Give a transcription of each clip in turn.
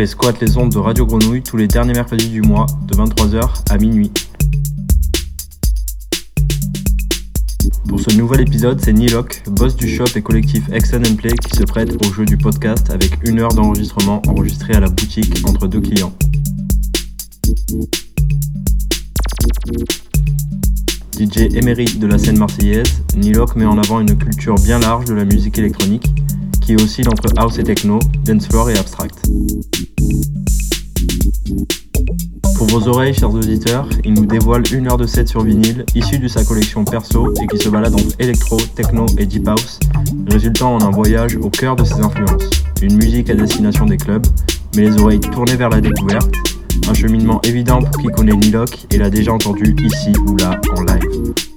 Extend Play squatte les ondes de Radio Grenouille tous les derniers mercredis du mois de 23h à minuit. Pour ce nouvel épisode, c'est Nilok, boss du shop et collectif Extend Play qui se prête au jeu du podcast avec une heure d'enregistrement enregistré à la boutique entre deux clients. DJ émérite de la scène marseillaise, Nilok met en avant une culture bien large de la musique électronique qui oscille entre house et techno, dancefloor et abstract. Vos oreilles, chers auditeurs, il nous dévoile une heure de set sur vinyle, issue de sa collection perso et qui se balade entre électro, techno et deep house, résultant en un voyage au cœur de ses influences. Une musique à destination des clubs, mais les oreilles tournées vers la découverte, un cheminement évident pour qui connaît Nilok et l'a déjà entendu ici ou là en live.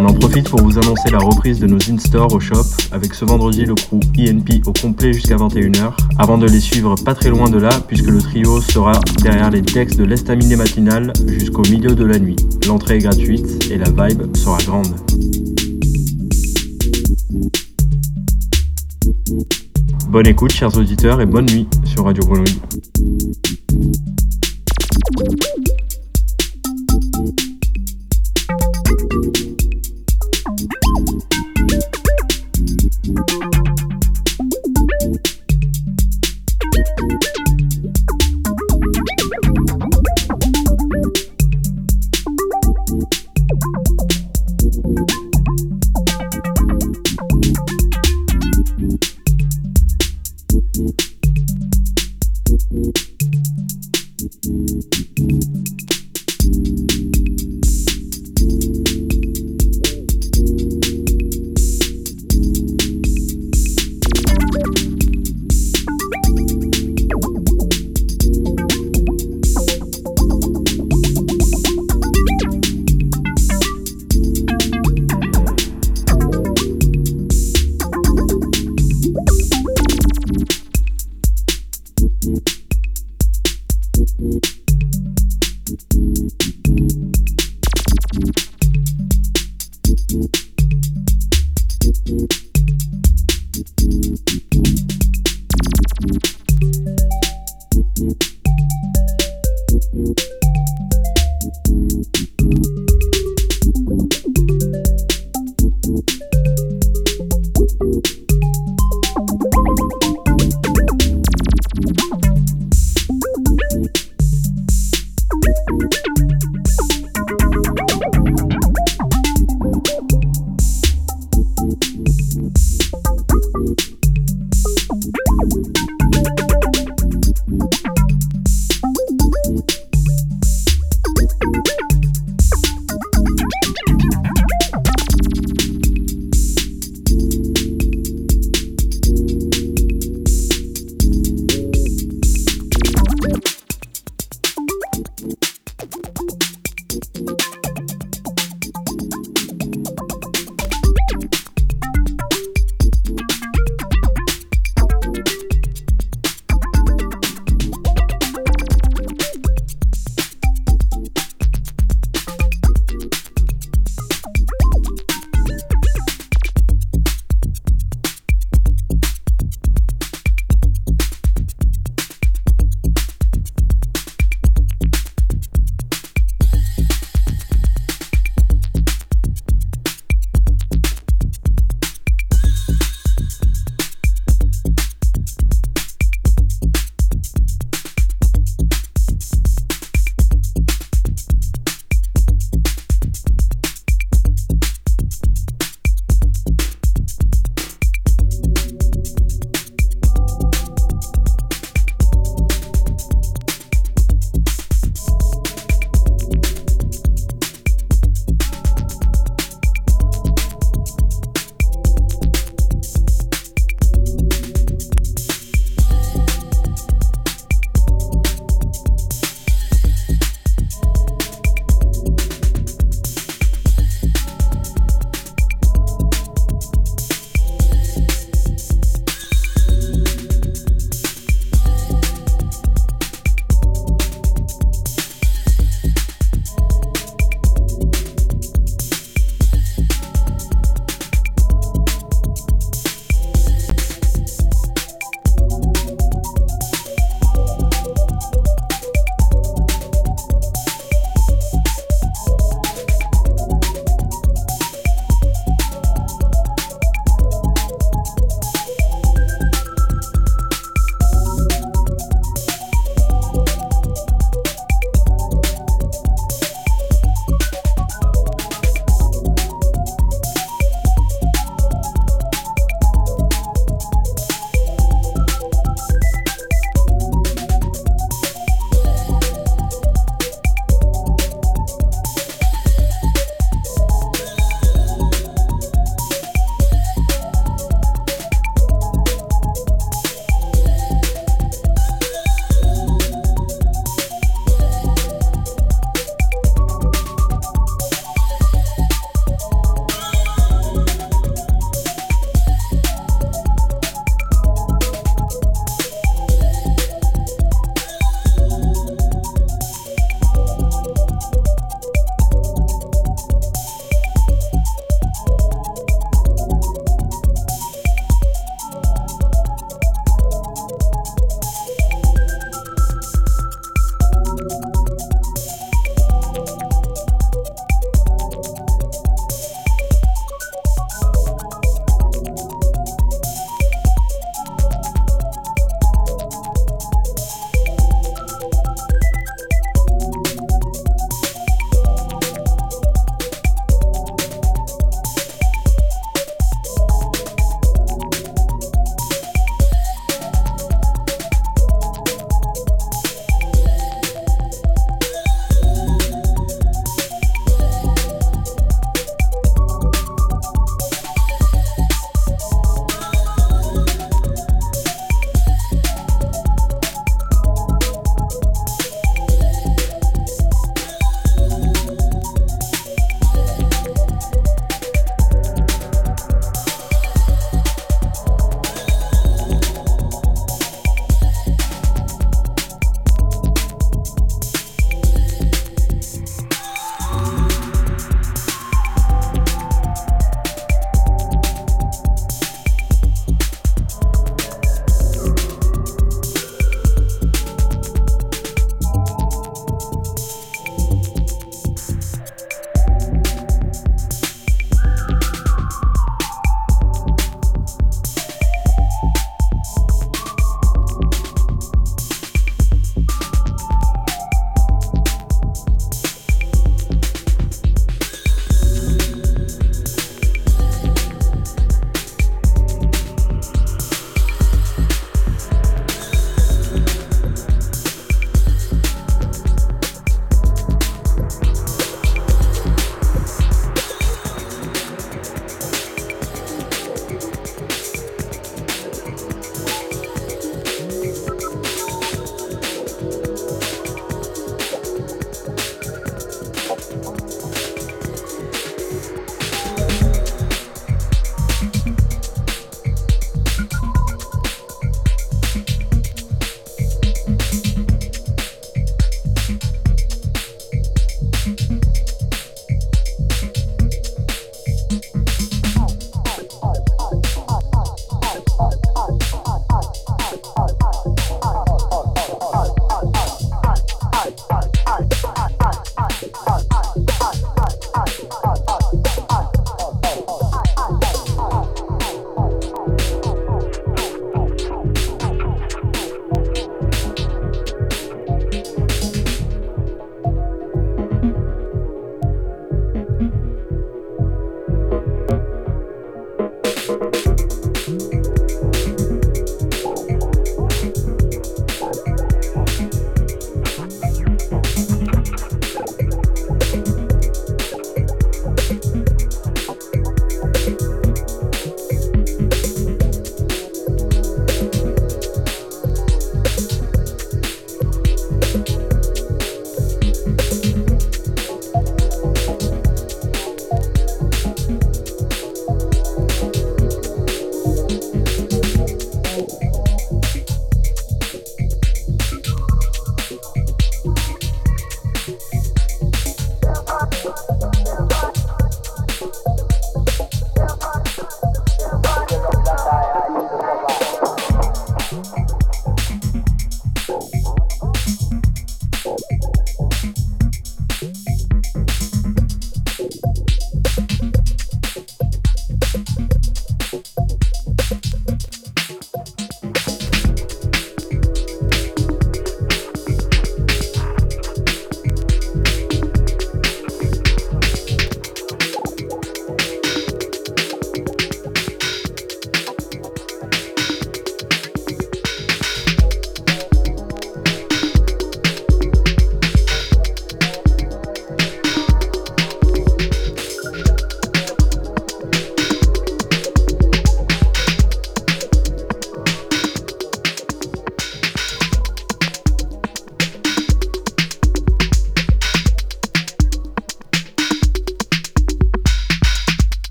On en profite pour vous annoncer la reprise de nos in-store au shop avec ce vendredi le crew ENP au complet jusqu'à 21h avant de les suivre pas très loin de là puisque le trio sera derrière les textes de l'estaminet matinal jusqu'au milieu de la nuit. L'entrée est gratuite et la vibe sera grande. Bonne écoute chers auditeurs et bonne nuit sur Radio Grenouille.